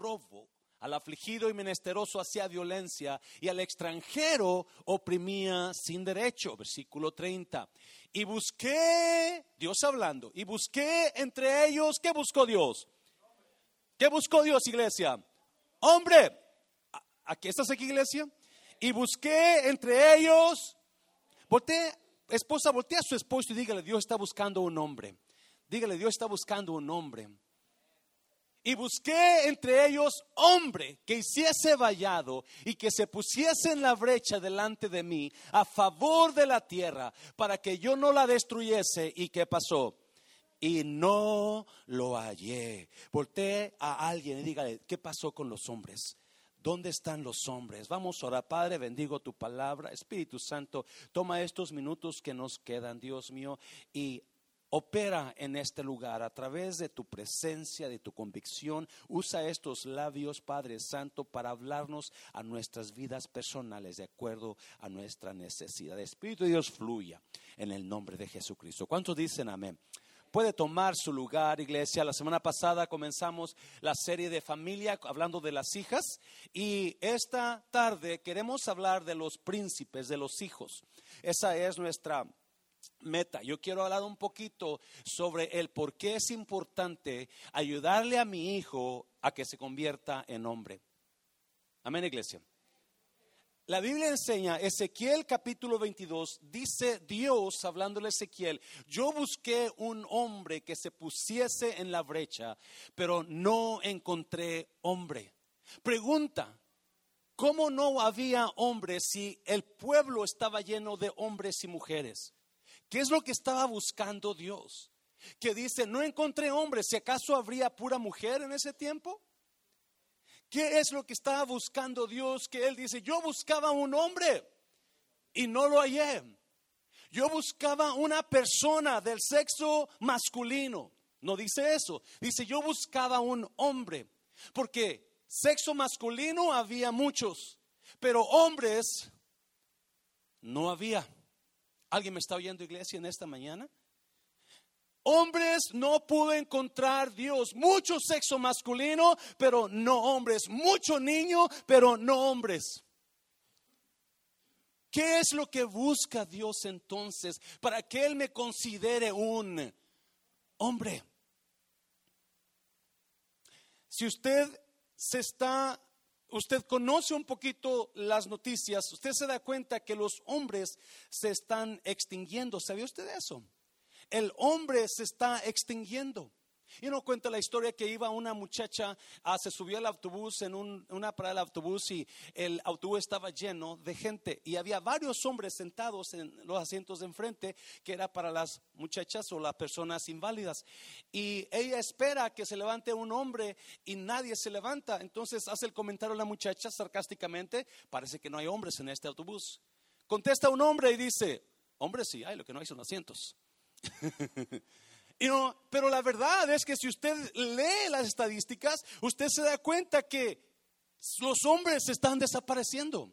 robo, al afligido y menesteroso hacía violencia y al extranjero oprimía sin derecho. Versículo 30. Y busqué, Dios hablando, y busqué entre ellos, ¿qué buscó Dios? ¿Qué buscó Dios, iglesia? Hombre, ¿aquí estás aquí, iglesia? Y busqué entre ellos, voltea, esposa, voltea a su esposo y dígale, Dios está buscando un hombre. Dígale, Dios está buscando un hombre. Y busqué entre ellos hombre que hiciese vallado y que se pusiese en la brecha delante de mí a favor de la tierra para que yo no la destruyese. ¿Y qué pasó? Y no lo hallé. Volté a alguien y dígale, ¿qué pasó con los hombres? ¿Dónde están los hombres? Vamos a orar, Padre, bendigo tu palabra. Espíritu Santo, toma estos minutos que nos quedan, Dios mío, y Opera en este lugar a través de tu presencia, de tu convicción. Usa estos labios, Padre Santo, para hablarnos a nuestras vidas personales de acuerdo a nuestra necesidad. Espíritu de Dios fluya en el nombre de Jesucristo. ¿Cuántos dicen amén? puede tomar su lugar, iglesia. La semana pasada comenzamos la serie de familia hablando de las hijas y esta tarde queremos hablar de los príncipes, de los hijos. Esa es nuestra meta. Yo quiero hablar un poquito sobre el por qué es importante ayudarle a mi hijo a que se convierta en hombre. Amén, iglesia. La Biblia enseña, Ezequiel capítulo 22, dice Dios, hablándole a Ezequiel, yo busqué un hombre que se pusiese en la brecha, pero no encontré hombre. Pregunta, ¿cómo no había hombres si el pueblo estaba lleno de hombres y mujeres? ¿Qué es lo que estaba buscando Dios? Que dice, no encontré hombre, si acaso habría pura mujer en ese tiempo. ¿Qué es lo que estaba buscando Dios? Que Él dice, yo buscaba un hombre y no lo hallé. Yo buscaba una persona del sexo masculino. No dice eso. Dice, yo buscaba un hombre. Porque sexo masculino había muchos, pero hombres no había. ¿Alguien me está oyendo, iglesia, en esta mañana? Hombres no pudo encontrar Dios. Mucho sexo masculino, pero no hombres. Mucho niño, pero no hombres. ¿Qué es lo que busca Dios entonces para que Él me considere un hombre? Si usted se está usted conoce un poquito las noticias, usted se da cuenta que los hombres se están extinguiendo. ¿Sabía usted eso? El hombre se está extinguiendo. Y uno cuenta la historia que iba una muchacha, ah, se subió al autobús en una parada del autobús y el autobús estaba lleno de gente y había varios hombres sentados en los asientos de enfrente que era para las muchachas o las personas inválidas. Y ella espera que se levante un hombre y nadie se levanta. Entonces hace el comentario a la muchacha sarcásticamente, parece que no hay hombres en este autobús. Contesta un hombre y dice, hombres sí hay, lo que no hay son asientos. pero la verdad es que si usted lee las estadísticas, usted se da cuenta que los hombres están desapareciendo.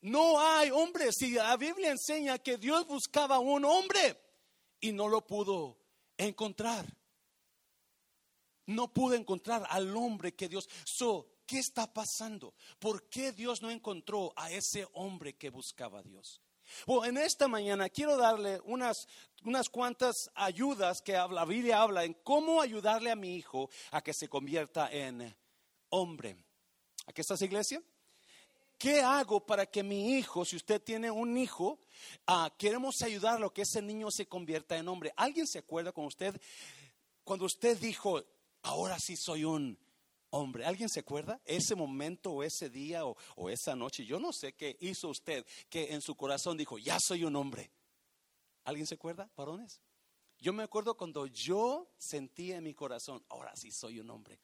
No hay hombres. Y la Biblia enseña que Dios buscaba un hombre y no lo pudo encontrar. No pudo encontrar al hombre que Dios. So, ¿Qué está pasando? ¿Por qué Dios no encontró a ese hombre que buscaba a Dios? Bueno, en esta mañana quiero darle unas, unas cuantas ayudas que la Biblia habla en cómo ayudarle a mi hijo a que se convierta en hombre. ¿Aquí está iglesia? ¿Qué hago para que mi hijo, si usted tiene un hijo, ah, queremos ayudarlo a que ese niño se convierta en hombre? ¿Alguien se acuerda con usted cuando usted dijo, ahora sí soy un hombre. ¿Alguien se acuerda? Ese momento o ese día o, esa noche, yo no sé qué hizo usted que en su corazón dijo, ya soy un hombre. ¿Alguien se acuerda, varones? Yo me acuerdo cuando yo sentí en mi corazón, ahora sí soy un hombre.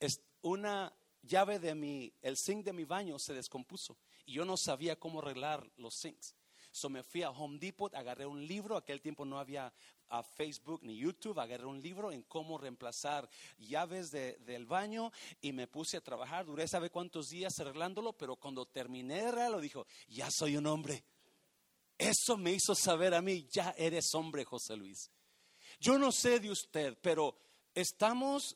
Es una llave de mi, el zinc de mi baño se descompuso y yo no sabía cómo arreglar los sinks. So me fui a Home Depot, agarré un libro, aquel tiempo no había a Facebook ni YouTube, agarré un libro en cómo reemplazar llaves del baño y me puse a trabajar. Duré sabe cuántos días arreglándolo, pero cuando terminé lo dijo, ya soy un hombre. Eso me hizo saber a mí, ya eres hombre, José Luis. Yo no sé de usted, pero estamos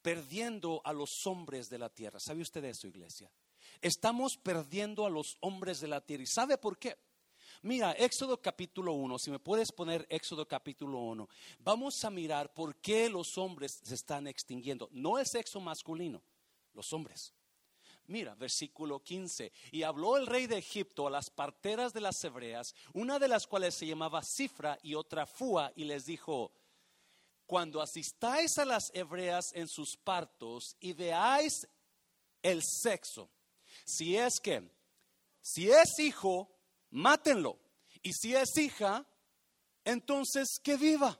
perdiendo a los hombres de la tierra. ¿Sabe usted eso, iglesia? Estamos perdiendo a los hombres de la tierra. ¿Y sabe por qué? Mira, Éxodo capítulo 1, si me puedes poner Éxodo capítulo 1, vamos a mirar por qué los hombres se están extinguiendo. No el sexo masculino, los hombres. Mira, versículo 15. Y habló el rey de Egipto a las parteras de las hebreas, una de las cuales se llamaba Cifra y otra Fua, y les dijo, cuando asistáis a las hebreas en sus partos y veáis el sexo, si es que, si es hijo, mátenlo. Y si es hija, entonces que viva.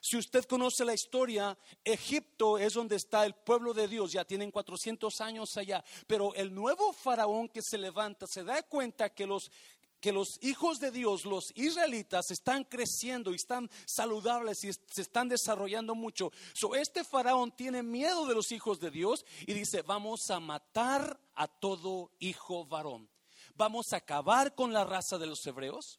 Si usted conoce la historia, Egipto es donde está el pueblo de Dios, ya tienen 400 años allá, pero el nuevo faraón que se levanta se da cuenta que los que los hijos de Dios, los israelitas, están creciendo y están saludables y se están desarrollando mucho. So, este faraón tiene miedo de los hijos de Dios y dice, vamos a matar a todo hijo varón. Vamos a acabar con la raza de los hebreos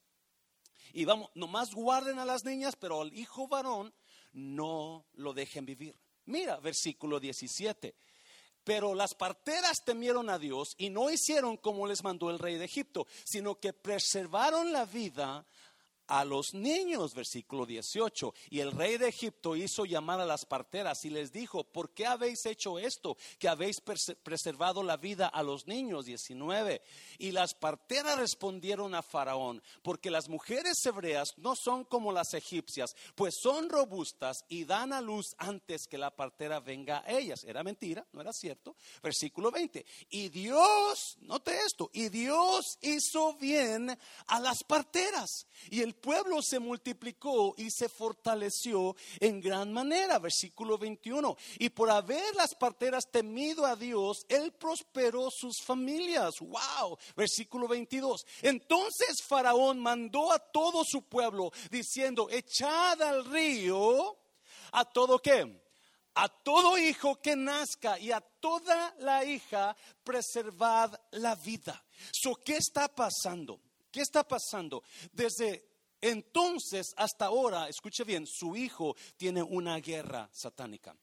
y vamos, nomás guarden a las niñas, pero al hijo varón no lo dejen vivir. Mira, versículo 17. Pero las parteras temieron a Dios y no hicieron como les mandó el rey de Egipto, sino que preservaron la vida a los niños, versículo 18. Y el rey de Egipto hizo llamar a las parteras y les dijo, ¿por qué habéis hecho esto? Que habéis preservado la vida a los niños, 19. Y las parteras respondieron a Faraón, porque las mujeres hebreas no son como las egipcias, pues son robustas y dan a luz antes que la partera venga a ellas. Era mentira, no era cierto. Versículo 20. Y Dios, note esto, y Dios hizo bien a las parteras. Y el pueblo se multiplicó y se fortaleció en gran manera. Versículo 21. Y por haber las parteras temido a Dios, Él prosperó sus familias. Wow. Versículo 22. Entonces Faraón mandó a todo su pueblo diciendo, echad al río a todo que a todo hijo que nazca y a toda la hija preservad la vida. So, ¿Qué está pasando? ¿Qué está pasando? Desde entonces, hasta ahora, escuche bien, su hijo tiene una guerra satánica.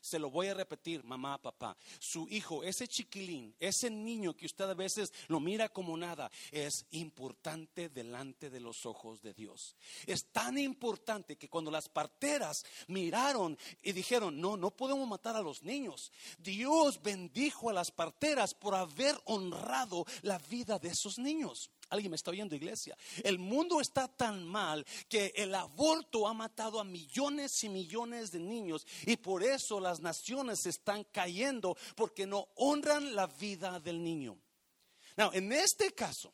Se lo voy a repetir, mamá, papá. Su hijo, ese chiquilín, ese niño que usted a veces lo mira como nada, es importante delante de los ojos de Dios. Es tan importante que cuando las parteras miraron y dijeron, no, no podemos matar a los niños, Dios bendijo a las parteras por haber honrado la vida de esos niños. Alguien me está oyendo, iglesia. El mundo está tan mal que el aborto ha matado a millones y millones de niños y por eso las naciones están cayendo porque no honran la vida del niño. Now, en este caso,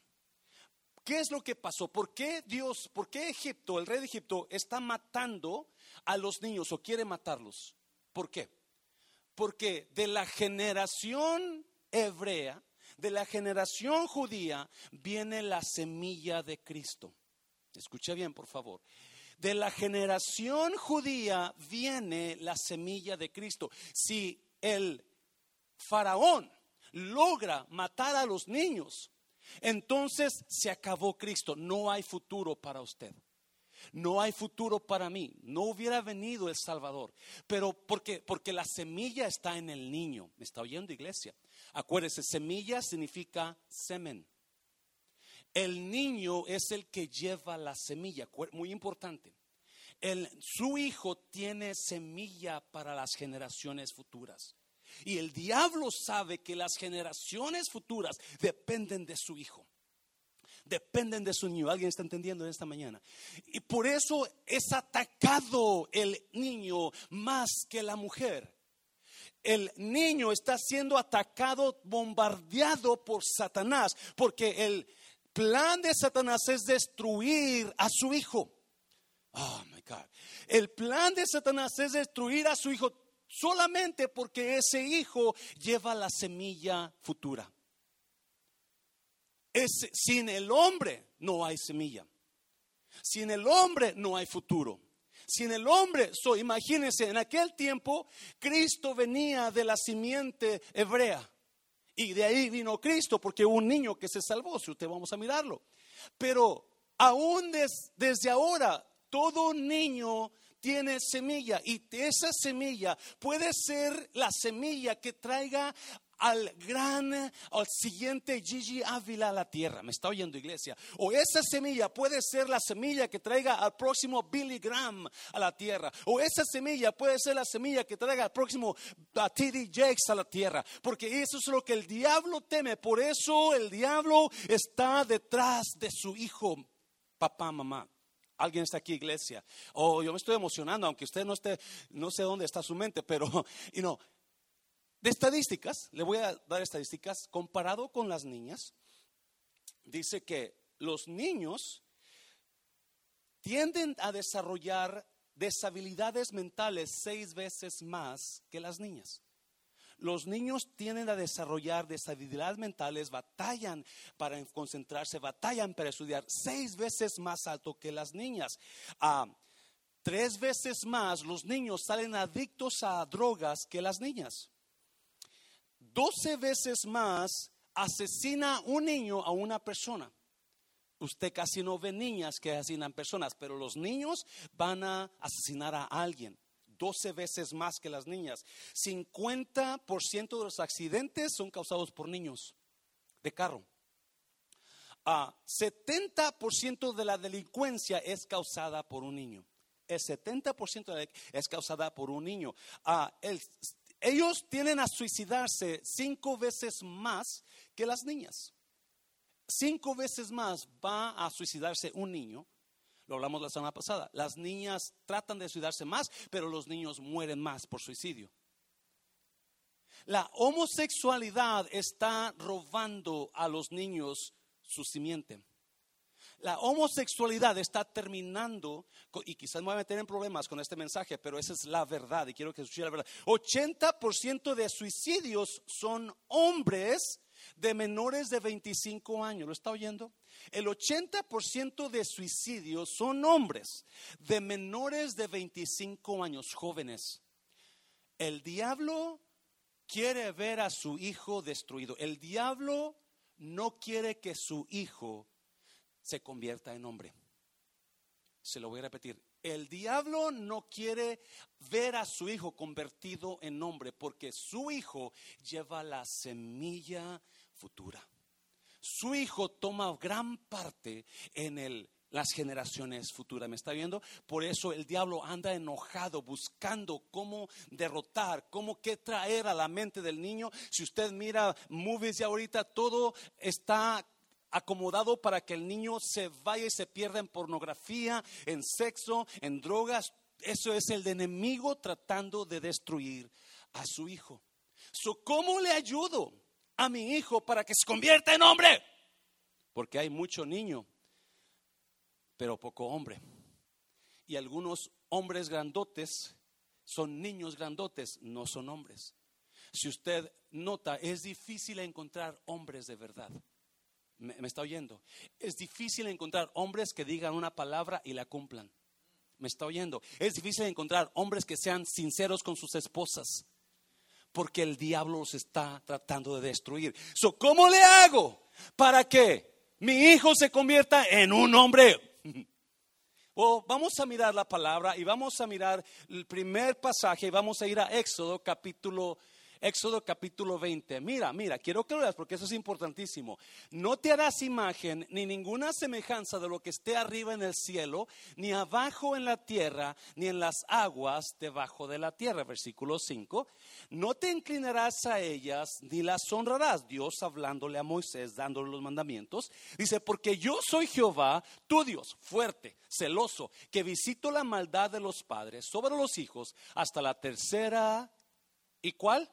¿qué es lo que pasó? ¿Por qué Dios, por qué Egipto, el rey de Egipto, está matando a los niños o quiere matarlos? ¿Por qué? Porque de la generación hebrea, de la generación judía viene la semilla de Cristo. Escuche bien, por favor. De la generación judía viene la semilla de Cristo. Si el faraón logra matar a los niños, entonces se acabó Cristo. No hay futuro para usted. No hay futuro para mí. No hubiera venido el Salvador. Pero porque, porque la semilla está en el niño. ¿Me está oyendo, iglesia? Acuérdese, semilla significa semen. El niño es el que lleva la semilla, muy importante. El, su hijo tiene semilla para las generaciones futuras. Y el diablo sabe que las generaciones futuras dependen de su hijo. Dependen de su niño. ¿Alguien está entendiendo en esta mañana? Y por eso es atacado el niño más que la mujer el niño está siendo atacado, bombardeado por Satanás, porque el plan de Satanás es destruir a su hijo. Oh my God. El plan de Satanás es destruir a su hijo solamente porque ese hijo lleva la semilla futura. Es, sin el hombre no hay semilla. Sin el hombre no hay futuro. Sin el hombre, so, imagínense, en aquel tiempo Cristo venía de la simiente hebrea. Y de ahí vino Cristo, porque un niño que se salvó, si usted vamos a mirarlo. Pero aún desde ahora, todo niño tiene semilla y esa semilla puede ser la semilla que traiga al gran, al siguiente Gigi Ávila a la tierra. ¿Me está oyendo iglesia? O esa semilla puede ser la semilla que traiga al próximo Billy Graham a la tierra. O esa semilla puede ser la semilla que traiga al próximo T.D. Jakes a la tierra. Porque eso es lo que el diablo teme. Por eso el diablo está detrás de su hijo, papá, mamá. Alguien está aquí, iglesia. Oh, yo me estoy emocionando, aunque usted no esté, no sé dónde está su mente, pero, y no, de estadísticas, le voy a dar estadísticas, comparado con las niñas, dice que los niños tienden a desarrollar deshabilidades mentales seis veces más que las niñas. Los niños tienden a desarrollar deshabilidades mentales, batallan para concentrarse, batallan para estudiar seis veces más alto que las niñas. Tres veces más los niños salen adictos a drogas que las niñas. 12 veces más asesina un niño a una persona. Usted casi no ve niñas que asesinan personas, pero los niños van a asesinar a alguien. 12 veces más que las niñas. 50% de los accidentes son causados por niños de carro. 70% de la delincuencia es causada por un niño. El 70% es causada por un niño. el ellos tienen a suicidarse cinco veces más que las niñas. Cinco veces más va a suicidarse un niño. Lo hablamos la semana pasada. Las niñas tratan de suicidarse más, pero los niños mueren más por suicidio. La homosexualidad está robando a los niños su simiente. La homosexualidad está terminando, y quizás me voy a en problemas con este mensaje, pero esa es la verdad y quiero que escuchen la verdad. 80% de suicidios son hombres de menores de 25 años. ¿Lo está oyendo? El 80% de suicidios son hombres de menores de 25 años, jóvenes. El diablo quiere ver a su hijo destruido. El diablo no quiere que su hijo se convierta en hombre. Se lo voy a repetir. El diablo no quiere ver a su hijo convertido en hombre porque su hijo lleva la semilla futura. Su hijo toma gran parte en el, las generaciones futuras. ¿Me está viendo? Por eso el diablo anda enojado buscando cómo derrotar, cómo qué traer a la mente del niño. Si usted mira movies de ahorita, todo está acomodado para que el niño se vaya y se pierda en pornografía, en sexo, en drogas. Eso es el enemigo tratando de destruir a su hijo. ¿Cómo le ayudo a mi hijo para que se convierta en hombre? Porque hay mucho niño, pero poco hombre. Y algunos hombres grandotes son niños grandotes, no son hombres. Si usted nota, es difícil encontrar hombres de verdad me, está oyendo. Es difícil encontrar hombres que digan una palabra y la cumplan. Me está oyendo. Es difícil encontrar hombres que sean sinceros con sus esposas. Porque el diablo los está tratando de destruir. So, ¿Cómo le hago para que mi hijo se convierta en un hombre? Vamos a mirar la palabra y vamos a mirar el primer pasaje vamos a ir a Éxodo capítulo Éxodo capítulo 20. Mira, mira, quiero que lo veas porque eso es importantísimo. No te harás imagen ni ninguna semejanza de lo que esté arriba en el cielo, ni abajo en la tierra, ni en las aguas debajo de la tierra. Versículo 5. No te inclinarás a ellas ni las honrarás. Dios hablándole a Moisés, dándole los mandamientos. Dice, porque yo soy Jehová, tu Dios, fuerte, celoso, que visito la maldad de los padres sobre los hijos hasta la tercera. ¿Y cuál?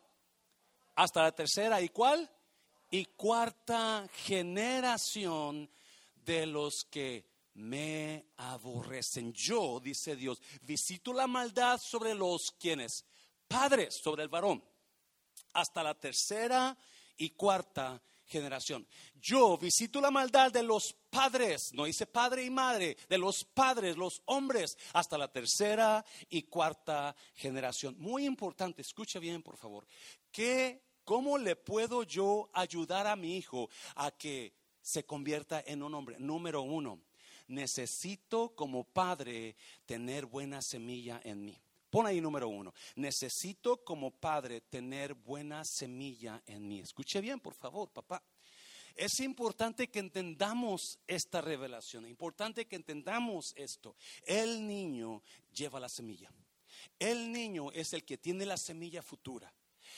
Hasta la tercera y cuál? Y cuarta generación de los que me aborrecen. Yo, dice Dios, visito la maldad sobre los quienes, padres, sobre el varón, hasta la tercera y cuarta generación. Yo visito la maldad de los padres, no dice padre y madre, de los padres, los hombres, hasta la tercera y cuarta generación. Muy importante, escucha bien, por favor. ¿Qué ¿Cómo le puedo yo ayudar a mi hijo a que se convierta en un hombre? Número uno, necesito como padre tener buena semilla en mí. Pon ahí número uno. Necesito como padre tener buena semilla en mí. Escuche bien, por favor, papá. Es importante que entendamos esta revelación, es importante que entendamos esto. El niño lleva la semilla. El niño es el que tiene la semilla futura.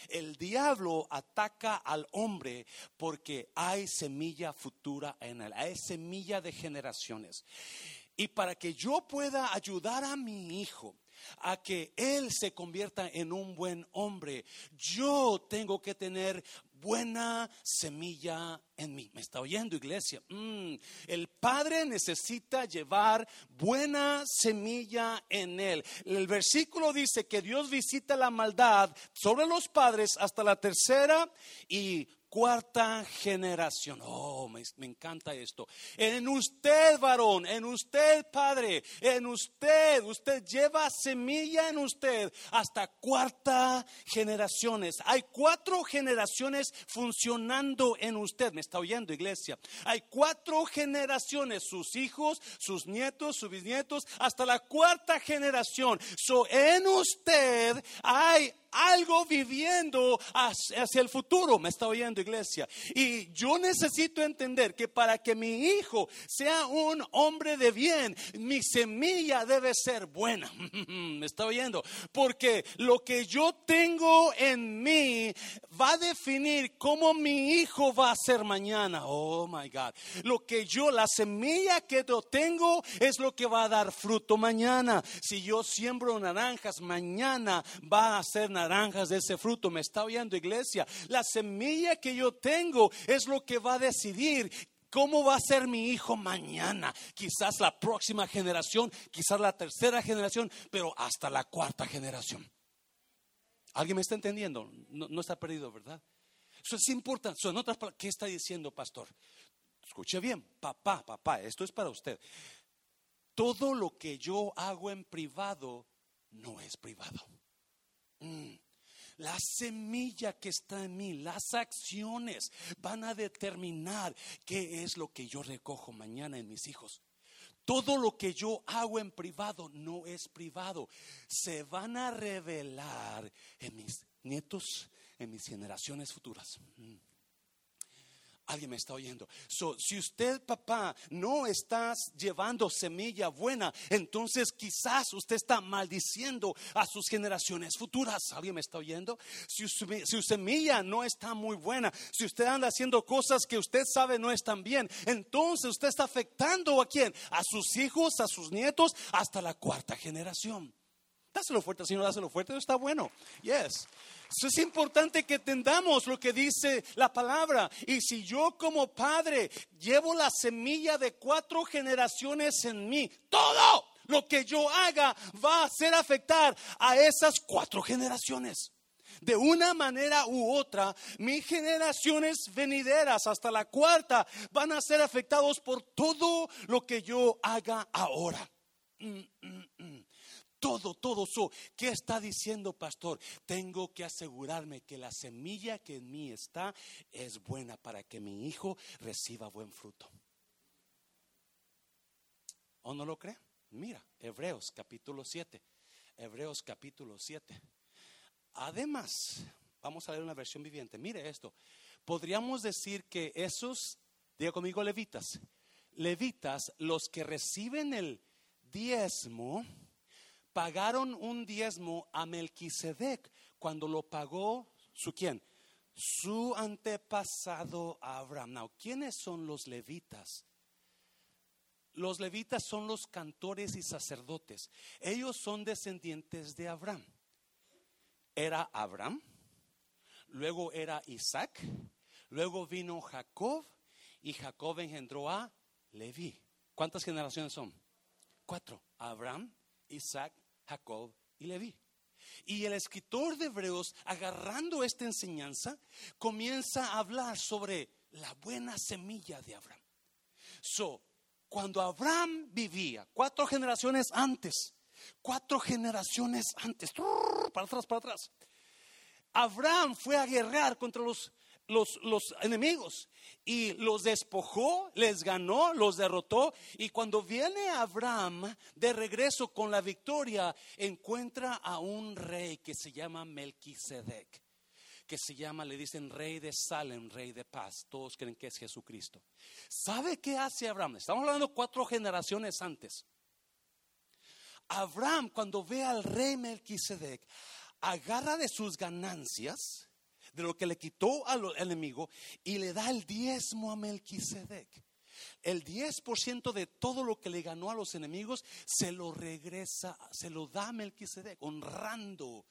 El diablo ataca al hombre porque hay semilla futura en él, hay semilla de generaciones. Y para que yo pueda ayudar a mi hijo a que él se convierta en un buen hombre, yo tengo que tener buena semilla en mí. ¿Me está oyendo, iglesia? Mm, el padre necesita llevar buena semilla en él. El versículo dice que Dios visita la maldad sobre los padres hasta la tercera y cuarta generación. Oh, me, encanta esto. En usted, varón, en usted, padre, en usted, usted lleva semilla en usted hasta cuarta generaciones. Hay cuatro generaciones funcionando en usted. ¿Me está oyendo, iglesia? Hay cuatro generaciones, sus hijos, sus nietos, sus bisnietos, hasta la cuarta generación. So, en usted hay algo viviendo hacia, el futuro. Me está oyendo, iglesia. Y yo necesito entender que para que mi hijo sea un hombre de bien, mi semilla debe ser buena. Me está oyendo. Porque lo que yo tengo en mí va a definir cómo mi hijo va a ser mañana. Oh my God. Lo que yo, la semilla que yo tengo es lo que va a dar fruto mañana. Si yo siembro naranjas, mañana va a ser naranjas de ese fruto. ¿Me está oyendo, iglesia? La semilla que yo tengo es lo que va a decidir ¿Cómo va a ser mi hijo mañana? Quizás la próxima generación, quizás la tercera generación, pero hasta la cuarta generación. ¿Alguien me está entendiendo? No, está perdido, ¿verdad? Eso es importante. ¿qué está diciendo, pastor? Escuche bien, papá, papá, esto es para usted. Todo lo que yo hago en privado no es privado. La semilla que está en mí, las acciones van a determinar qué es lo que yo recojo mañana en mis hijos. Todo lo que yo hago en privado no es privado. Se van a revelar en mis nietos, en mis generaciones futuras. Mm. Alguien me está oyendo. si usted, papá, no está llevando semilla buena, entonces quizás usted está maldiciendo a sus generaciones futuras. ¿Alguien me está oyendo? Si su, semilla no está muy buena, si usted anda haciendo cosas que usted sabe no están bien, entonces usted está afectando a quién? A sus hijos, a sus nietos, hasta la cuarta generación. Dáselo fuerte, Señor, dáselo fuerte, está bueno. Yes es importante que entendamos lo que dice la palabra. Y si yo como padre llevo la semilla de cuatro generaciones en mí, todo lo que yo haga va a ser afectar a esas cuatro generaciones. De una manera u otra, mis generaciones venideras hasta la cuarta van a ser afectados por todo lo que yo haga ahora. Mm, mm todo, todo eso. ¿Qué está diciendo, pastor? Tengo que asegurarme que la semilla que en mí está es buena para que mi hijo reciba buen fruto. ¿O no lo cree? Mira, Hebreos capítulo 7. Hebreos capítulo 7. Además, vamos a leer una versión viviente. Mire esto. Podríamos decir que esos, diga conmigo, levitas, levitas, los que reciben el diezmo, pagaron un diezmo a Melquisedec cuando lo pagó su quién? Su antepasado Abraham. Now, ¿quiénes son los levitas? Los levitas son los cantores y sacerdotes. Ellos son descendientes de Abraham. Era Abraham, luego era Isaac, luego vino Jacob y Jacob engendró a Leví. ¿Cuántas generaciones son? Cuatro. Abraham, Isaac, Jacob y Leví. Y el escritor de Hebreos, agarrando esta enseñanza, comienza a hablar sobre la buena semilla de Abraham. So, cuando Abraham vivía, cuatro generaciones antes, cuatro generaciones antes, para atrás, para atrás, Abraham fue a guerrear contra los los, los enemigos y los despojó, les ganó, los derrotó. Y cuando viene Abraham de regreso con la victoria, encuentra a un rey que se llama Melquisedec, que se llama, le dicen rey de Salem, rey de paz. Todos creen que es Jesucristo. ¿Sabe qué hace Abraham? Estamos hablando cuatro generaciones antes. Abraham, cuando ve al rey Melquisedec, agarra de sus ganancias de lo que le quitó al enemigo y le da el diezmo a Melquisedec. El 10% de todo lo que le ganó a los enemigos se lo regresa, se lo da a Melquisedec, honrando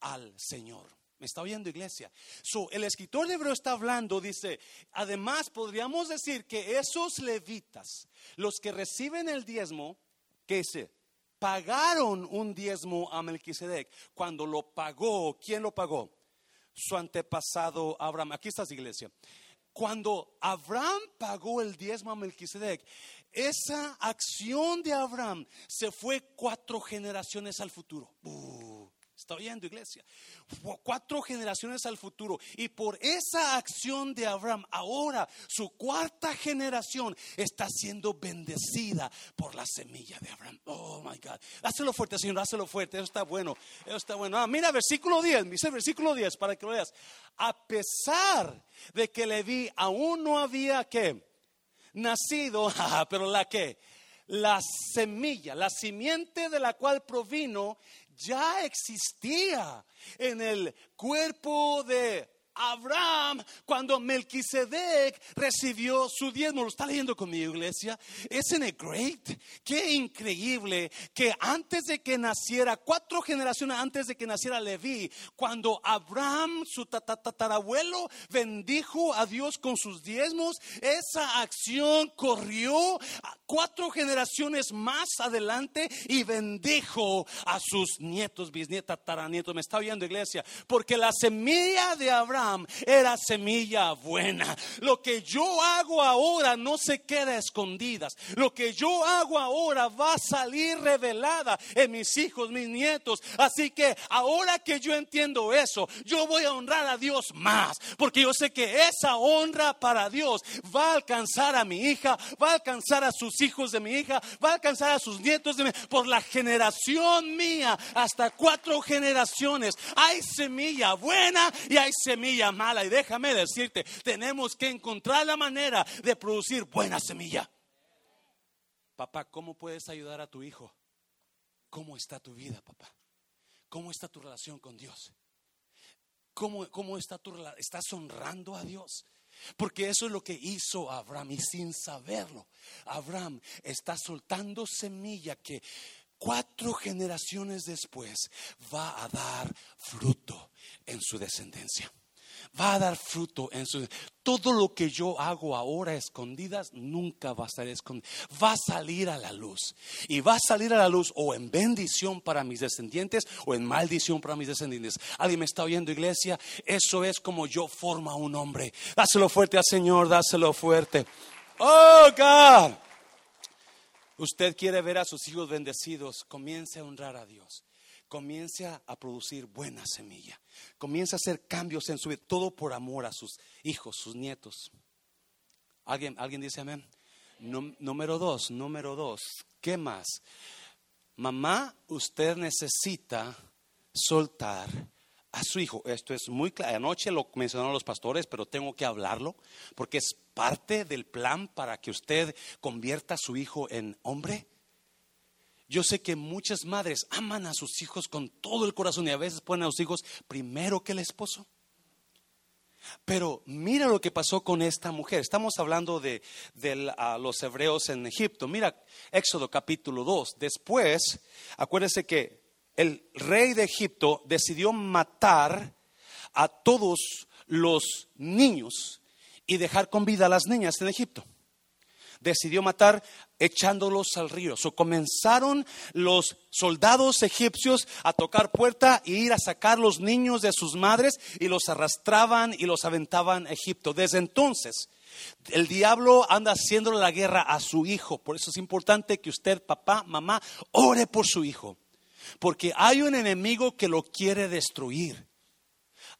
al Señor. ¿Me está oyendo, iglesia? So, el escritor de Hebreo está hablando, dice, además podríamos decir que esos levitas, los que reciben el diezmo, ¿qué dice? Pagaron un diezmo a Melquisedec. Cuando lo pagó, ¿quién lo pagó? Su antepasado Abraham. Aquí está su iglesia. Cuando Abraham pagó el diezmo a Melquisedec, esa acción de Abraham se fue cuatro generaciones al futuro. ¿Está oyendo, iglesia? cuatro generaciones al futuro. Y por esa acción de Abraham, ahora su cuarta generación está siendo bendecida por la semilla de Abraham. Oh my God. Hácelo fuerte, Señor, hácelo fuerte. Eso está bueno. Eso está bueno. Ah, mira, versículo 10. Dice versículo 10 para que lo veas. A pesar de que le vi aún no había que nacido, pero la que la semilla, la simiente de la cual provino ya existía en el cuerpo de Abraham cuando Melquisedec recibió su diezmo. ¿Lo está leyendo conmigo, iglesia? ¿Isn't it great? Qué increíble que antes de que naciera, cuatro generaciones antes de que naciera Leví, cuando Abraham, su tatarabuelo, bendijo a Dios con sus diezmos, esa acción corrió cuatro generaciones más adelante y bendijo a sus nietos, bisnietos, tataranietos. ¿Me está oyendo, iglesia? Porque la semilla de Abraham era semilla buena. Lo que yo hago ahora no se queda escondidas. Lo que yo hago ahora va a salir revelada en mis hijos, mis nietos. Así que ahora que yo entiendo eso, yo voy a honrar a Dios más. Porque yo sé que esa honra para Dios va a alcanzar a mi hija, va a alcanzar a sus hijos de mi hija, va a alcanzar a sus nietos de mi, por la generación mía, hasta cuatro generaciones. Hay semilla buena y hay semilla mala. Y déjame decirte, tenemos que encontrar la manera de producir buena semilla. Papá, ¿cómo puedes ayudar a tu hijo? ¿Cómo está tu vida, papá? ¿Cómo está tu relación con Dios? ¿Cómo, cómo está tu relación? ¿Estás honrando a Dios? Porque eso es lo que hizo Abraham y sin saberlo, Abraham está soltando semilla que cuatro generaciones después va a dar fruto en su descendencia va a dar fruto en su... Todo lo que yo hago ahora escondidas nunca va a estar escondido. Va a salir a la luz. Y va a salir a la luz o en bendición para mis descendientes o en maldición para mis descendientes. ¿Alguien me está oyendo, iglesia? Eso es como yo formo a un hombre. Dáselo fuerte al Señor, dáselo fuerte. Oh, God. Usted quiere ver a sus hijos bendecidos. Comience a honrar a Dios comience a producir buena semilla. Comienza a hacer cambios en su vida, todo por amor a sus hijos, sus nietos. ¿Alguien, ¿alguien dice amén? número dos, número dos. ¿Qué más? Mamá, usted necesita soltar a su hijo. Esto es muy claro. Anoche lo mencionaron los pastores, pero tengo que hablarlo porque es parte del plan para que usted convierta a su hijo en hombre. Yo sé que muchas madres aman a sus hijos con todo el corazón y a veces ponen a sus hijos primero que el esposo. Pero mira lo que pasó con esta mujer. Estamos hablando de, los hebreos en Egipto. Mira Éxodo capítulo 2. Después, acuérdese que el rey de Egipto decidió matar a todos los niños y dejar con vida a las niñas en Egipto decidió matar echándolos al río. So, comenzaron los soldados egipcios a tocar puerta e ir a sacar los niños de sus madres y los arrastraban y los aventaban a Egipto. Desde entonces, el diablo anda haciendo la guerra a su hijo. Por eso es importante que usted, papá, mamá, ore por su hijo. Porque hay un enemigo que lo quiere destruir.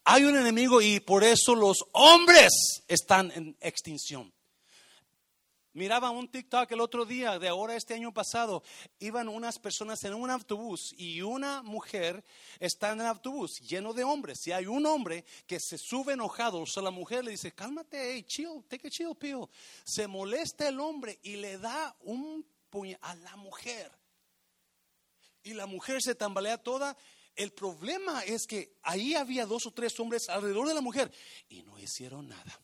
Hay un enemigo y por eso los hombres están en extinción. Miraba un TikTok el otro día, de ahora este año pasado, iban unas personas en un autobús y una mujer está en el autobús lleno de hombres. Y hay un hombre que se sube enojado, o sea, la mujer le dice, cálmate, hey, chill, take a chill pill. Se molesta el hombre y le da un puñal a la mujer. Y la mujer se tambalea toda. El problema es que ahí había dos o tres hombres alrededor de la mujer y no hicieron nada.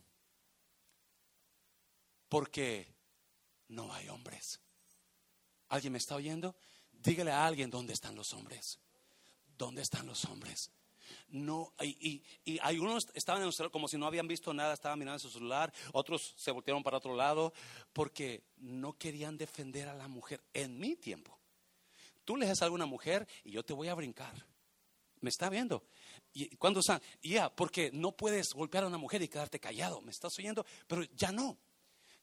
Porque no hay hombres. ¿Alguien me está oyendo? Dígale a alguien dónde están los hombres. ¿Dónde están los hombres? No, y, y, algunos estaban en el celular como si no habían visto nada, estaban mirando su celular, otros se voltearon para otro lado porque no querían defender a la mujer en mi tiempo. Tú le das a alguna mujer y yo te voy a brincar. ¿Me está viendo? Y cuando ya, porque no puedes golpear a una mujer y quedarte callado. ¿Me estás oyendo? Pero ya no.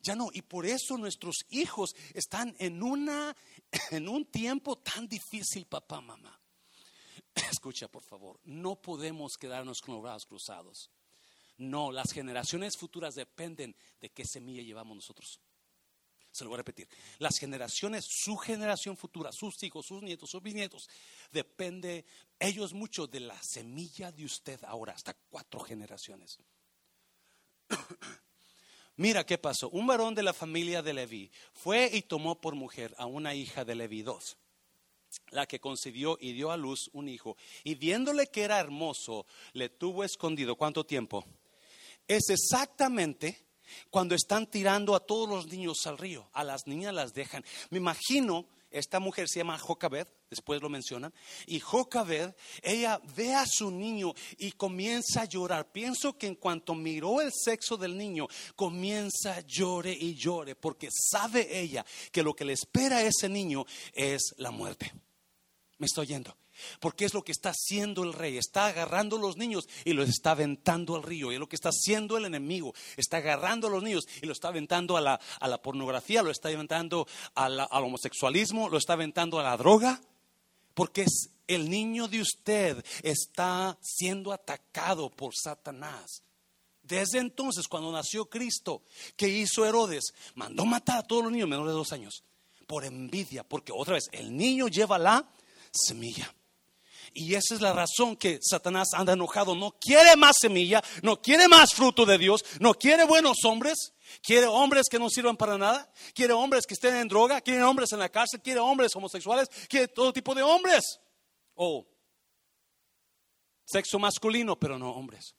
Ya no, y por eso nuestros hijos están en una en un tiempo tan difícil, papá, mamá. Escucha, por favor, no podemos quedarnos con los brazos cruzados. No, las generaciones futuras dependen de qué semilla llevamos nosotros. Se lo voy a repetir. Las generaciones, su generación futura, sus hijos, sus nietos, sus bisnietos, depende ellos mucho de la semilla de usted ahora, hasta cuatro generaciones. Mira qué pasó. Un varón de la familia de Leví fue y tomó por mujer a una hija de Leví dos, la que concibió y dio a luz un hijo. Y viéndole que era hermoso, le tuvo escondido. ¿Cuánto tiempo? Es exactamente cuando están tirando a todos los niños al río. A las niñas las dejan. Me imagino esta mujer se llama Jocabed, después lo mencionan, y Jocabed, ella ve a su niño y comienza a llorar. Pienso que en cuanto miró el sexo del niño, comienza a llore y llore, porque sabe ella que lo que le espera a ese niño es la muerte. ¿Me estoy yendo? Porque es lo que está haciendo el rey. Está agarrando a los niños y los está aventando al río. Y es lo que está haciendo el enemigo. Está agarrando a los niños y lo está aventando a la, a la pornografía, lo está aventando al homosexualismo, lo está aventando a la droga. Porque es el niño de usted está siendo atacado por Satanás. Desde entonces, cuando nació Cristo, ¿qué hizo Herodes? Mandó matar a todos los niños menores de dos años por envidia, porque otra vez el niño lleva la semilla. Y esa es la razón que Satanás anda enojado. No quiere más semilla, no quiere más fruto de Dios, no quiere buenos hombres. Quiere hombres que no sirvan para nada. Quiere hombres que estén en droga. Quiere hombres en la cárcel. Quiere hombres homosexuales. Quiere todo tipo de hombres. O sexo masculino, pero no hombres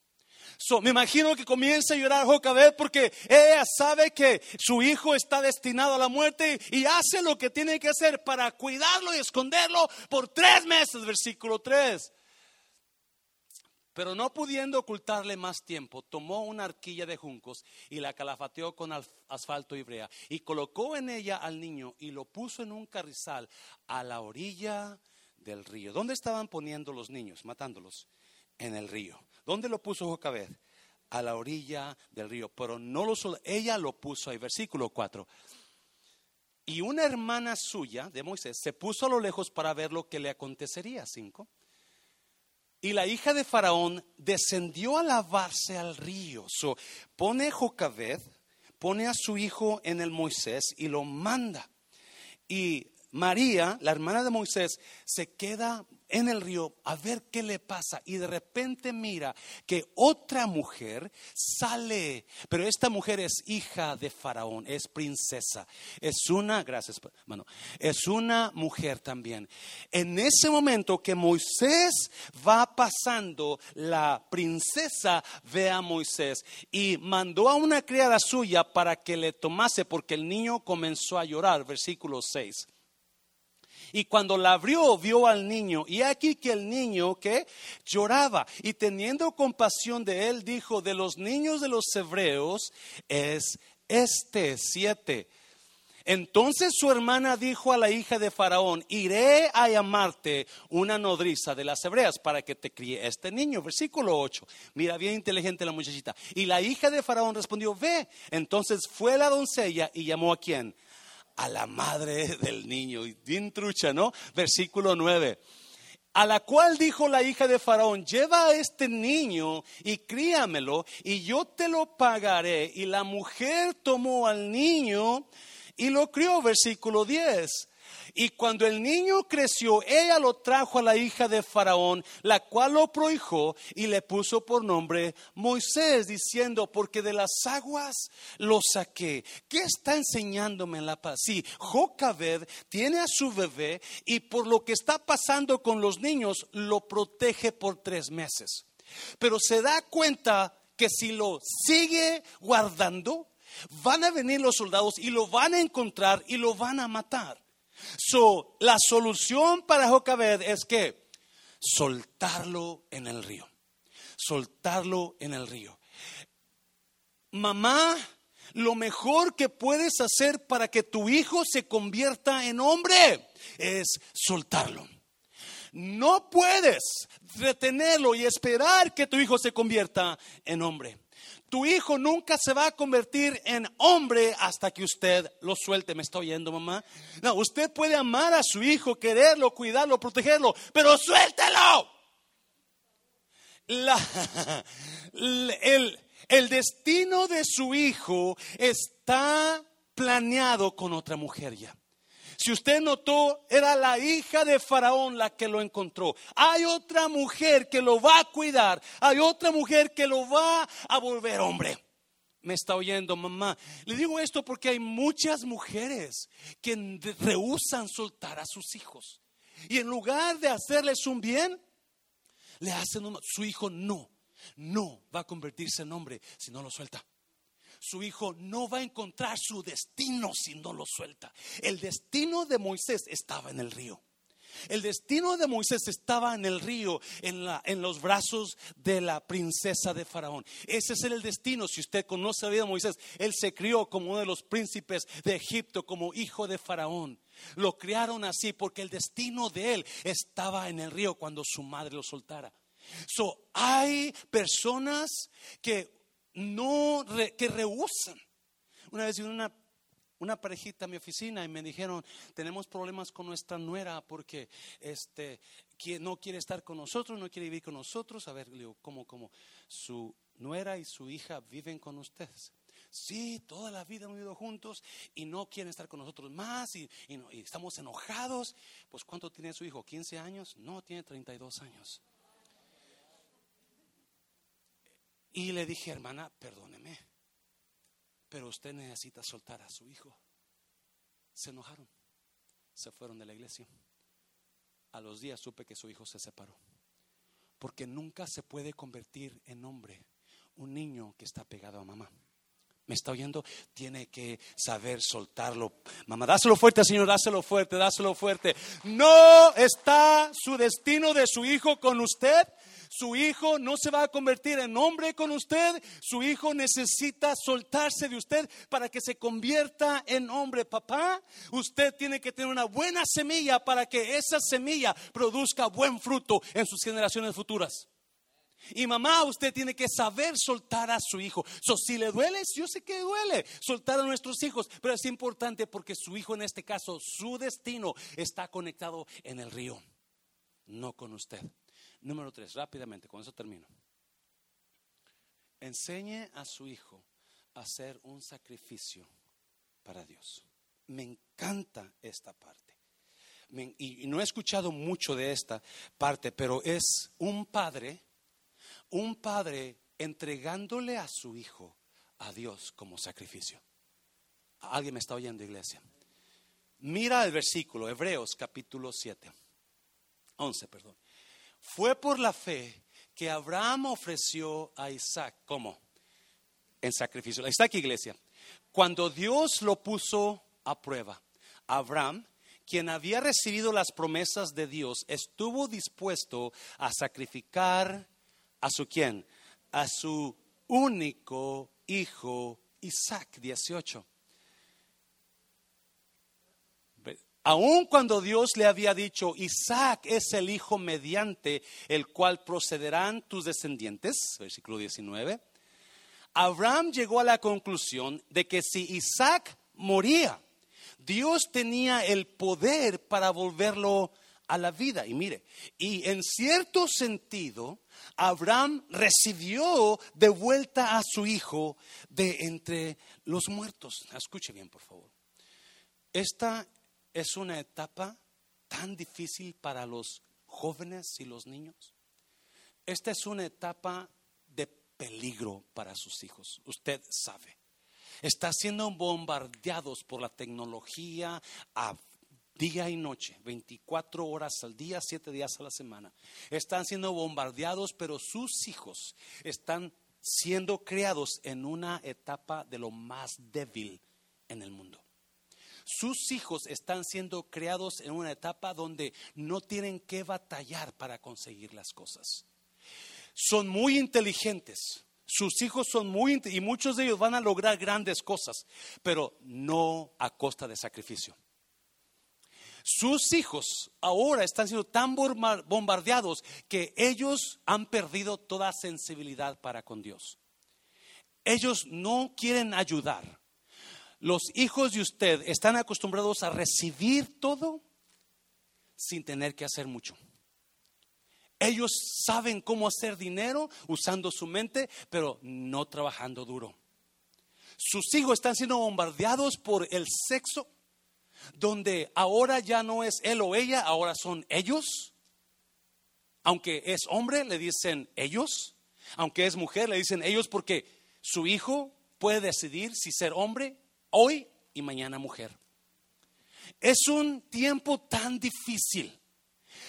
me imagino que comienza a llorar Jocabed porque ella sabe que su hijo está destinado a la muerte y hace lo que tiene que hacer para cuidarlo y esconderlo por tres meses, versículo 3. Pero no pudiendo ocultarle más tiempo, tomó una arquilla de juncos y la calafateó con asfalto y brea y colocó en ella al niño y lo puso en un carrizal a la orilla del río. ¿Dónde estaban poniendo los niños, matándolos? En el río. ¿Dónde lo puso Jocabed? A la orilla del río. Pero no lo solo, ella lo puso ahí, versículo 4. Y una hermana suya de Moisés se puso a lo lejos para ver lo que le acontecería. 5. Y la hija de Faraón descendió a lavarse al río. So, pone Jocabed, pone a su hijo en el Moisés y lo manda. Y María, la hermana de Moisés, se queda en el río a ver qué le pasa y de repente mira que otra mujer sale, pero esta mujer es hija de Faraón, es princesa, es una, gracias bueno, es una mujer también. En ese momento que Moisés va pasando, la princesa ve a Moisés y mandó a una criada suya para que le tomase porque el niño comenzó a llorar, versículo 6. Y cuando la abrió, vio al niño. Y aquí que el niño que lloraba. Y teniendo compasión de él, dijo, de los niños de los hebreos es este, siete. Entonces su hermana dijo a la hija de Faraón, iré a llamarte una nodriza de las hebreas para que te críe este niño. Versículo 8. Mira, bien inteligente la muchachita. Y la hija de Faraón respondió, ve. Entonces fue la doncella y llamó a quién? A la madre del niño. Bien trucha, ¿no? Versículo 9. A la cual dijo la hija de Faraón, lleva a este niño y críamelo y yo te lo pagaré. Y la mujer tomó al niño y lo crió, versículo 10. Y cuando el niño creció, ella lo trajo a la hija de Faraón, la cual lo prohijó y le puso por nombre Moisés, diciendo, porque de las aguas lo saqué. ¿Qué está enseñándome en la paz? Sí, Jocabed tiene a su bebé y por lo que está pasando con los niños, lo protege por tres meses. Pero se da cuenta que si lo sigue guardando, van a venir los soldados y lo van a encontrar y lo van a matar. So, la solución para Jocabed es que soltarlo en el río. Soltarlo en el río. Mamá, lo mejor que puedes hacer para que tu hijo se convierta en hombre es soltarlo. No puedes retenerlo y esperar que tu hijo se convierta en hombre. Tu hijo nunca se va a convertir en hombre hasta que usted lo suelte. ¿Me está oyendo, mamá? No, usted puede amar a su hijo, quererlo, cuidarlo, protegerlo, pero suéltelo. el, el destino de su hijo está planeado con otra mujer ya. Si usted notó, era la hija de Faraón la que lo encontró. Hay otra mujer que lo va a cuidar. Hay otra mujer que lo va a volver hombre. Me está oyendo, mamá. Le digo esto porque hay muchas mujeres que rehusan soltar a sus hijos. Y en lugar de hacerles un bien, le hacen un... Su hijo no, no va a convertirse en hombre si no lo suelta su hijo no va a encontrar su destino si no lo suelta. El destino de Moisés estaba en el río. El destino de Moisés estaba en el río, en, la, en, los brazos de la princesa de Faraón. Ese es el destino. Si usted conoce la vida de Moisés, él se crió como uno de los príncipes de Egipto, como hijo de Faraón. Lo criaron así porque el destino de él estaba en el río cuando su madre lo soltara. So, hay personas que no que rehusan. Una vez una, una parejita a mi oficina y me dijeron, tenemos problemas con nuestra nuera porque este, no quiere estar con nosotros, no quiere vivir con nosotros. A ver, le digo, ¿cómo, cómo? Su nuera y su hija viven con ustedes. Sí, toda la vida hemos vivido juntos y no quieren estar con nosotros más y, y estamos enojados. Pues ¿cuánto tiene su hijo? ¿15 años? No, tiene 32 años. Y le dije, hermana, perdóneme, pero usted necesita soltar a su hijo. Se enojaron, se fueron de la iglesia. A los días supe que su hijo se separó. Porque nunca se puede convertir en hombre un niño que está pegado a mamá. ¿Me está oyendo? Tiene que saber soltarlo. Mamá, dáselo fuerte, Señor, dáselo fuerte, dáselo fuerte. No está su destino de su hijo con usted. Su hijo no se va a convertir en hombre con usted. Su hijo necesita soltarse de usted para que se convierta en hombre. Papá, usted tiene que tener una buena semilla para que esa semilla produzca buen fruto en sus generaciones futuras. Y mamá, usted tiene que saber soltar a su hijo. si le duele, yo sé que duele soltar a nuestros hijos, pero es importante porque su hijo en este caso, su destino está conectado en el río, no con usted. Número tres, rápidamente, con eso termino. Enseñe a su hijo a hacer un sacrificio para Dios. Me encanta esta parte. y no he escuchado mucho de esta parte, pero es un padre, un padre entregándole a su hijo a Dios como sacrificio. ¿Alguien me está oyendo, iglesia? Mira el versículo, Hebreos capítulo 7, 11, perdón. Fue por la fe que Abraham ofreció a Isaac. ¿Cómo? En sacrificio. Está aquí, iglesia. Cuando Dios lo puso a prueba, Abraham, quien había recibido las promesas de Dios, estuvo dispuesto a sacrificar a su quién? A su único hijo Isaac 18. Aun cuando Dios le había dicho, Isaac es el hijo mediante el cual procederán tus descendientes, versículo 19, Abraham llegó a la conclusión de que si Isaac moría, Dios tenía el poder para volverlo a la vida. Y mire, y en cierto sentido, Abraham recibió de vuelta a su hijo de entre los muertos. Escuche bien, por favor. Esta es una etapa tan difícil para los jóvenes y los niños. Esta es una etapa de peligro para sus hijos. Usted sabe. Está siendo bombardeados por la tecnología a día y noche, 24 horas al día, 7 días a la semana. Están siendo bombardeados, pero sus hijos están siendo creados en una etapa de lo más débil en el mundo. Sus hijos están siendo creados en una etapa donde no tienen que batallar para conseguir las cosas. Son muy inteligentes. Sus hijos son muy y muchos de ellos van a lograr grandes cosas, pero no a costa de sacrificio. Sus hijos ahora están siendo tan bombardeados que ellos han perdido toda sensibilidad para con Dios. Ellos no quieren ayudar. Los hijos de usted están acostumbrados a recibir todo sin tener que hacer mucho. Ellos saben cómo hacer dinero usando su mente, pero no trabajando duro. Sus hijos están siendo bombardeados por el sexo donde ahora ya no es él o ella, ahora son ellos. Aunque es hombre, le dicen ellos. Aunque es mujer, le dicen ellos porque su hijo puede decidir si ser hombre hoy y mañana mujer. Es un tiempo tan difícil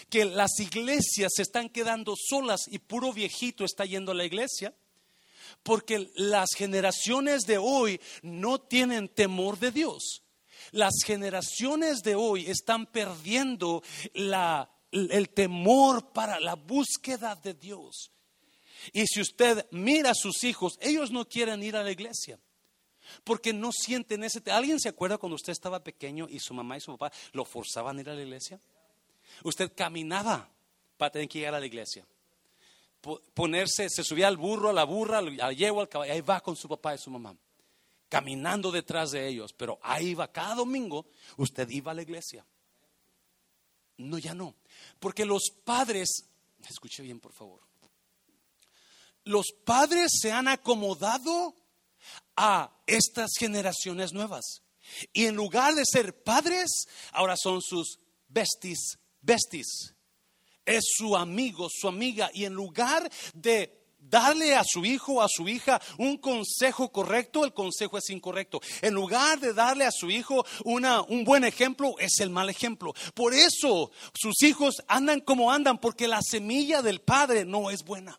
que las iglesias se están quedando solas y puro viejito está yendo a la iglesia porque las generaciones de hoy no tienen temor de Dios. Las generaciones de hoy están perdiendo el temor para la búsqueda de Dios. Y si usted mira a sus hijos, ellos no quieren ir a la iglesia. Porque no sienten ese... ¿Alguien se acuerda cuando usted estaba pequeño y su mamá y su papá lo forzaban a ir a la iglesia? Usted caminaba para tener que llegar a la iglesia. Ponerse, se subía al burro, a la burra, al yegua, al caballo, ahí va con su papá y su mamá caminando detrás de ellos, pero ahí va, cada domingo usted iba a la iglesia. No, ya no. Porque los padres, escuche bien por favor, los padres se han acomodado a estas generaciones nuevas. Y en lugar de ser padres, ahora son sus besties, besties. Es su amigo, su amiga. Y en lugar de darle a su hijo o a su hija un consejo correcto, el consejo es incorrecto. En lugar de darle a su hijo una, un buen ejemplo, es el mal ejemplo. Por eso sus hijos andan como andan, porque la semilla del padre no es buena.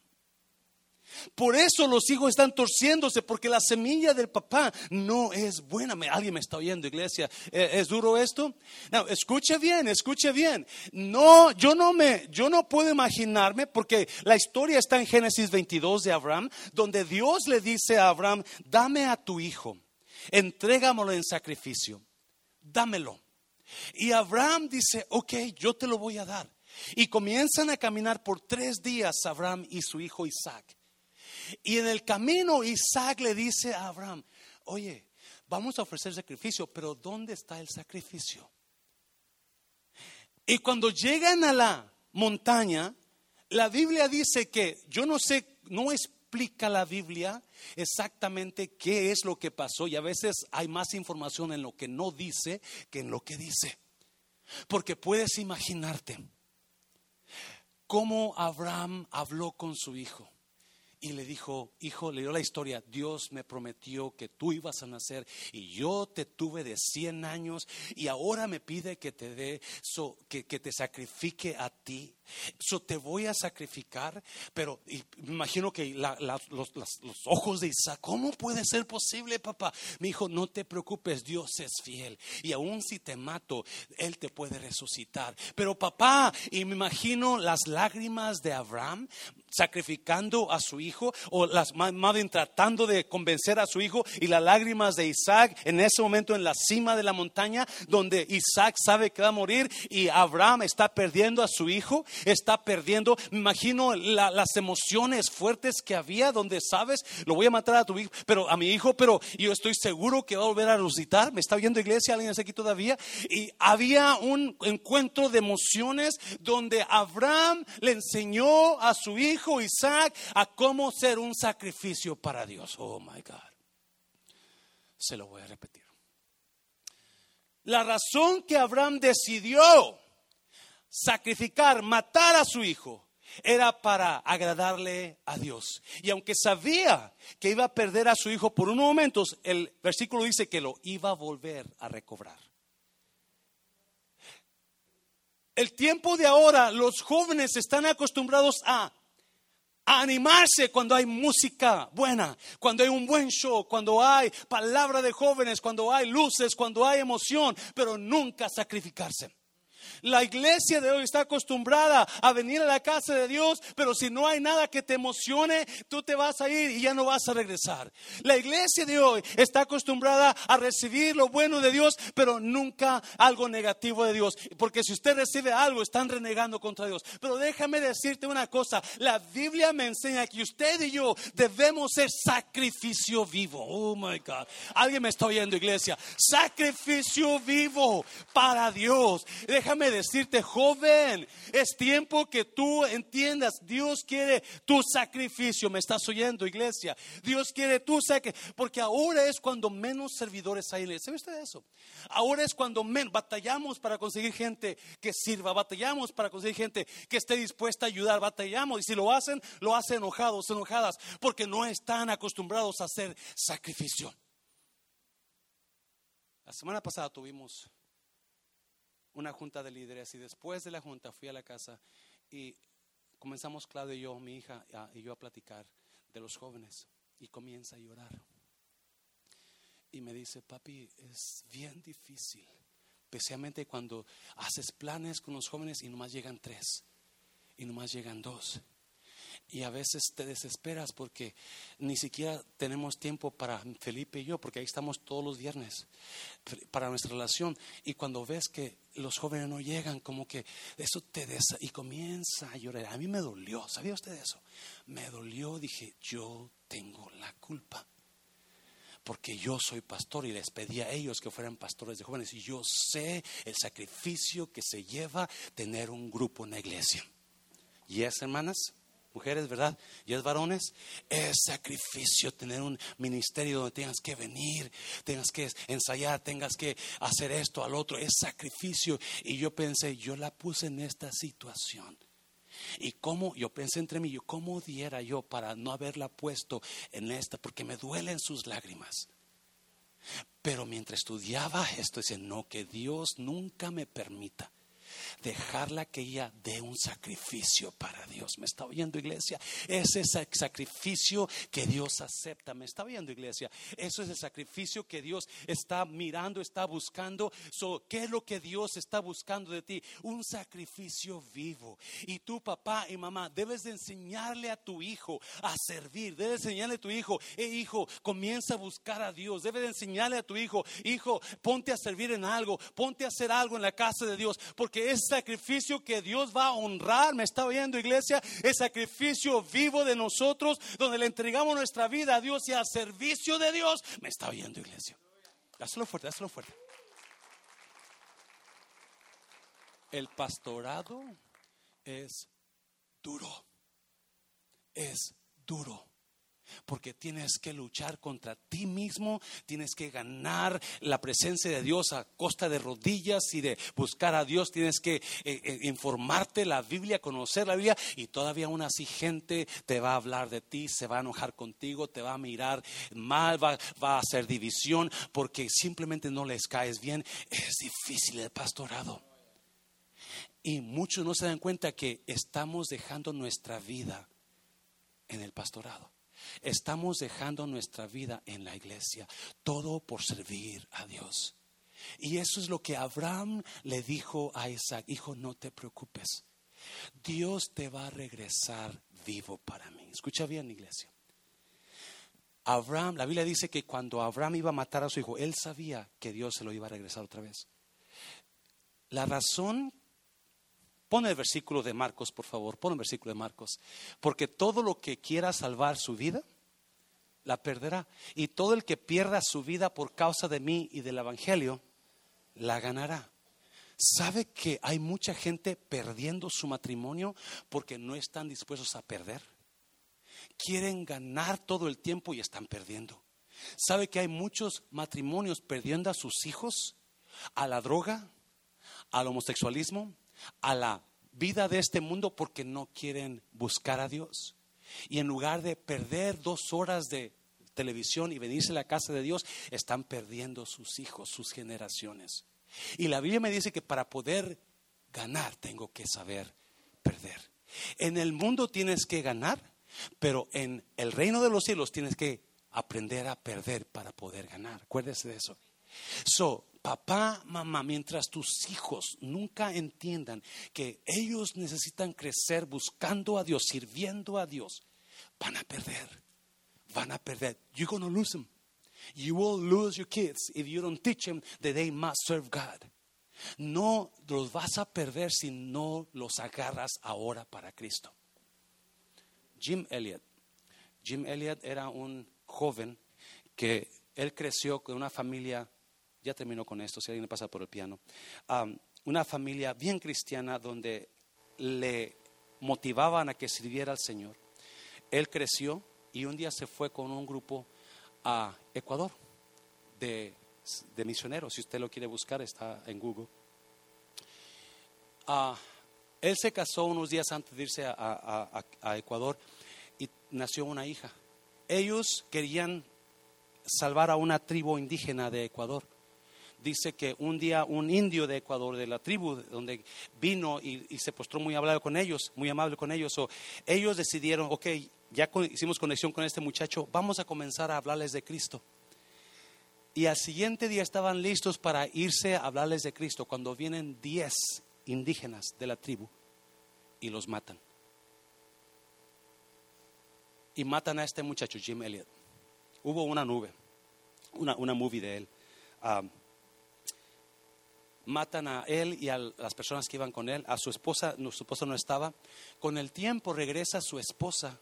Por eso los hijos están torciéndose, porque la semilla del papá no es buena. Alguien me está oyendo, iglesia. ¿E-, ¿Es duro esto? No, escuche bien, escuche bien. No, yo no me, yo no puedo imaginarme, porque la historia está en Génesis 22 de Abraham, donde Dios le dice a Abraham, dame a tu hijo, entrégamelo en sacrificio, dámelo. Y Abraham dice, ok, yo te lo voy a dar. Y comienzan a caminar por tres días Abraham y su hijo Isaac. Y en el camino Isaac le dice a Abraham, oye, vamos a ofrecer sacrificio, pero ¿dónde está el sacrificio? Y cuando llegan a la montaña, la Biblia dice que, yo no sé, no explica la Biblia exactamente qué es lo que pasó y a veces hay más información en lo que no dice que en lo que dice. Porque puedes imaginarte cómo Abraham habló con su hijo y le dijo, hijo, le dio la historia, Dios me prometió que tú ibas a nacer y yo te tuve de 100 años y ahora me pide que te dé, que, te sacrifique a ti. So, te voy a sacrificar, pero me imagino que los, los, ojos de Isaac, ¿cómo puede ser posible, papá? Mi hijo, no te preocupes, Dios es fiel. Y aun si te mato, Él te puede resucitar. Pero papá, y me imagino las lágrimas de Abraham sacrificando a su hijo o las madre tratando de convencer a su hijo y las lágrimas de Isaac en ese momento en la cima de la montaña donde Isaac sabe que va a morir y Abraham está perdiendo a su hijo, está perdiendo, me imagino las emociones fuertes que había donde sabes, lo voy a matar a tu hijo, pero a mi hijo, pero yo estoy seguro que va a volver a resucitar, me está viendo iglesia, alguien aquí todavía y había un encuentro de emociones donde Abraham le enseñó a su hijo Isaac a cómo ser un sacrificio para Dios. Oh my God. Se lo voy a repetir. La razón que Abraham decidió sacrificar, matar a su hijo, era para agradarle a Dios. Y aunque sabía que iba a perder a su hijo por unos momentos, el versículo dice que lo iba a volver a recobrar. El tiempo de ahora, los jóvenes están acostumbrados a animarse cuando hay música buena, cuando hay un buen show, cuando hay palabra de jóvenes, cuando hay luces, cuando hay emoción, pero nunca sacrificarse. La iglesia de hoy está acostumbrada a venir a la casa de Dios, pero si no hay nada que te emocione, tú te vas a ir y ya no vas a regresar. La iglesia de hoy está acostumbrada a recibir lo bueno de Dios, pero nunca algo negativo de Dios. Porque si usted recibe algo, están renegando contra Dios. Pero déjame decirte una cosa, la Biblia me enseña que usted y yo debemos ser sacrificio vivo. Oh my God. Alguien me está oyendo, iglesia. Sacrificio vivo para Dios. Déjame decirte, joven, es tiempo que tú entiendas, Dios quiere tu sacrificio. ¿Me estás oyendo, iglesia? Dios quiere tu sacrificio, porque ahora es cuando menos servidores hay en. ¿Sabe usted eso? Ahora es cuando menos batallamos para conseguir gente que sirva, batallamos para conseguir gente que esté dispuesta a ayudar, batallamos. Y si lo hacen, lo hacen enojados, enojadas, porque no están acostumbrados a hacer sacrificio. La semana pasada tuvimos una junta de líderes y después de la junta fui a la casa y comenzamos Claudia y yo, mi hija y yo a platicar de los jóvenes y comienza a llorar. Y me dice, papi, es bien difícil, especialmente cuando haces planes con los jóvenes y nomás llegan tres y nomás llegan dos. Y a veces te desesperas porque ni siquiera tenemos tiempo para Felipe y yo, porque ahí estamos todos los viernes para nuestra relación. Y cuando ves que los jóvenes no llegan, como que eso te desa y comienza a llorar. A mí me dolió, ¿sabía usted eso? Me dolió, dije, yo tengo la culpa. Porque yo soy pastor y les pedí a ellos que fueran pastores de jóvenes. Y yo sé el sacrificio que se lleva tener un grupo en la iglesia. ¿Y es, hermanas? Mujeres, ¿verdad? Y es varones, es sacrificio tener un ministerio donde tengas que venir, tengas que ensayar, tengas que hacer esto al otro, es sacrificio. Y yo pensé, yo la puse en esta situación. Y cómo, yo pensé entre mí, ¿cómo diera yo para no haberla puesto en esta? Porque me duelen sus lágrimas. Pero mientras estudiaba esto, decía, no, que Dios nunca me permita dejarla que ella dé un sacrificio para Dios. ¿Me está oyendo iglesia? Ese es el sacrificio que Dios acepta. ¿Me está oyendo iglesia? Eso es el sacrificio que Dios está mirando, está buscando. ¿Qué es lo que Dios está buscando de ti? Un sacrificio vivo. Y tú, papá y mamá, debes de enseñarle a tu hijo a servir. Debes enseñarle a tu hijo, eh, hijo, comienza a buscar a Dios. Debes de enseñarle a tu hijo, hijo, ponte a servir en algo, ponte a hacer algo en la casa de Dios, porque es sacrificio que Dios va a honrar, me está oyendo iglesia, es sacrificio vivo de nosotros, donde le entregamos nuestra vida a Dios y al servicio de Dios, me está oyendo iglesia. Dáselo fuerte, dáselo fuerte. El pastorado es duro, es duro porque tienes que luchar contra ti mismo, tienes que ganar la presencia de Dios a costa de rodillas y de buscar a Dios, tienes que eh, eh, informarte la Biblia, conocer la Biblia y todavía aún así gente te va a hablar de ti, se va a enojar contigo, te va a mirar mal, va, va a hacer división porque simplemente no les caes bien. Es difícil el pastorado. Y muchos no se dan cuenta que estamos dejando nuestra vida en el pastorado. Estamos dejando nuestra vida en la iglesia, todo por servir a Dios. Y eso es lo que Abraham le dijo a Isaac, hijo, no te preocupes. Dios te va a regresar vivo para mí. Escucha bien, iglesia. Abraham, la Biblia dice que cuando Abraham iba a matar a su hijo, él sabía que Dios se lo iba a regresar otra vez. La razón, pone el versículo de Marcos, por favor, pone el versículo de Marcos, porque todo lo que quiera salvar su vida, la perderá. Y todo el que pierda su vida por causa de mí y del Evangelio, la ganará. ¿Sabe que hay mucha gente perdiendo su matrimonio porque no están dispuestos a perder? Quieren ganar todo el tiempo y están perdiendo. ¿Sabe que hay muchos matrimonios perdiendo a sus hijos a la droga, al homosexualismo, a la vida de este mundo porque no quieren buscar a Dios? Y en lugar de perder dos horas de televisión y venirse a la casa de Dios, están perdiendo sus hijos, sus generaciones. Y la Biblia me dice que para poder ganar tengo que saber perder. En el mundo tienes que ganar, pero en el reino de los cielos tienes que aprender a perder para poder ganar. Acuérdese de eso. So, papá, mamá, mientras tus hijos nunca entiendan que ellos necesitan crecer buscando a Dios, sirviendo a Dios, van a perder. Van a perder. You're going to lose them. You will lose your kids if you don't teach them that they must serve God. No los vas a perder si no los agarras ahora para Cristo. Jim Elliot. Jim Elliot era un joven que él creció con una familia, ya terminó con esto, si alguien pasa por el piano, una familia bien cristiana donde le motivaban a que sirviera al Señor. Él creció y un día se fue con un grupo a Ecuador de, misioneros. Si usted lo quiere buscar, está en Google. Ah, él se casó unos días antes de irse a, Ecuador y nació una hija. Ellos querían salvar a una tribu indígena de Ecuador. Dice que un día un indio de Ecuador, de la tribu donde vino y, se postró muy amable con ellos, muy amable con ellos, ellos decidieron, ok, ya hicimos conexión con este muchacho, vamos a comenzar a hablarles de Cristo. Y al siguiente día estaban listos para irse a hablarles de Cristo cuando vienen diez indígenas de la tribu y los matan. Y matan a este muchacho, Jim Elliot. Hubo una nube, una, una movie de él. Ah, matan a él y a las personas que iban con él. A su esposa, su esposa no estaba. Con el tiempo regresa su esposa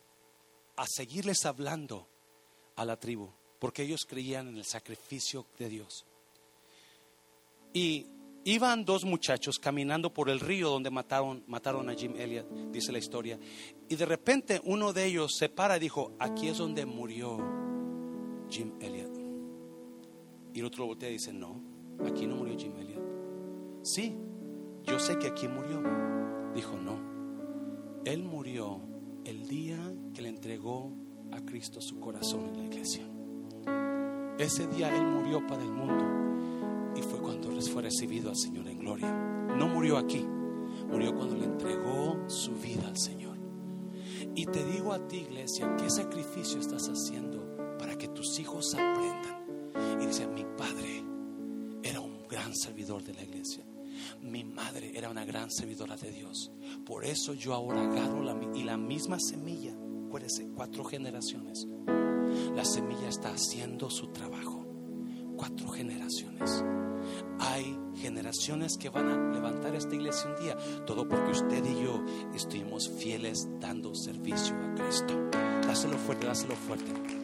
a seguirles hablando a la tribu, porque ellos creían en el sacrificio de Dios. Y iban dos muchachos caminando por el río donde mataron, a Jim Elliot, dice la historia, y de repente uno de ellos se para y dijo, aquí es donde murió Jim Elliot. Y el otro voltea y dice, no, aquí no murió Jim Elliot. Sí, yo sé que aquí murió. Dijo, no, él murió el día que le entregó a Cristo su corazón en la iglesia. Ese día Él murió para el mundo y fue cuando fue recibido al Señor en gloria. No murió aquí, murió cuando le entregó su vida al Señor. Y te digo a ti, iglesia, ¿qué sacrificio estás haciendo para que tus hijos aprendan? Y dice, mi padre servidor de la iglesia. Mi madre era una gran servidora de Dios. Por eso yo ahora agarro la, y la misma semilla, acuérdese, cuatro generaciones. La semilla está haciendo su trabajo. Cuatro generaciones. Hay generaciones que van a levantar esta iglesia un día. Todo porque usted y yo estuvimos fieles dando servicio a Cristo. Dáselo fuerte, dáselo fuerte.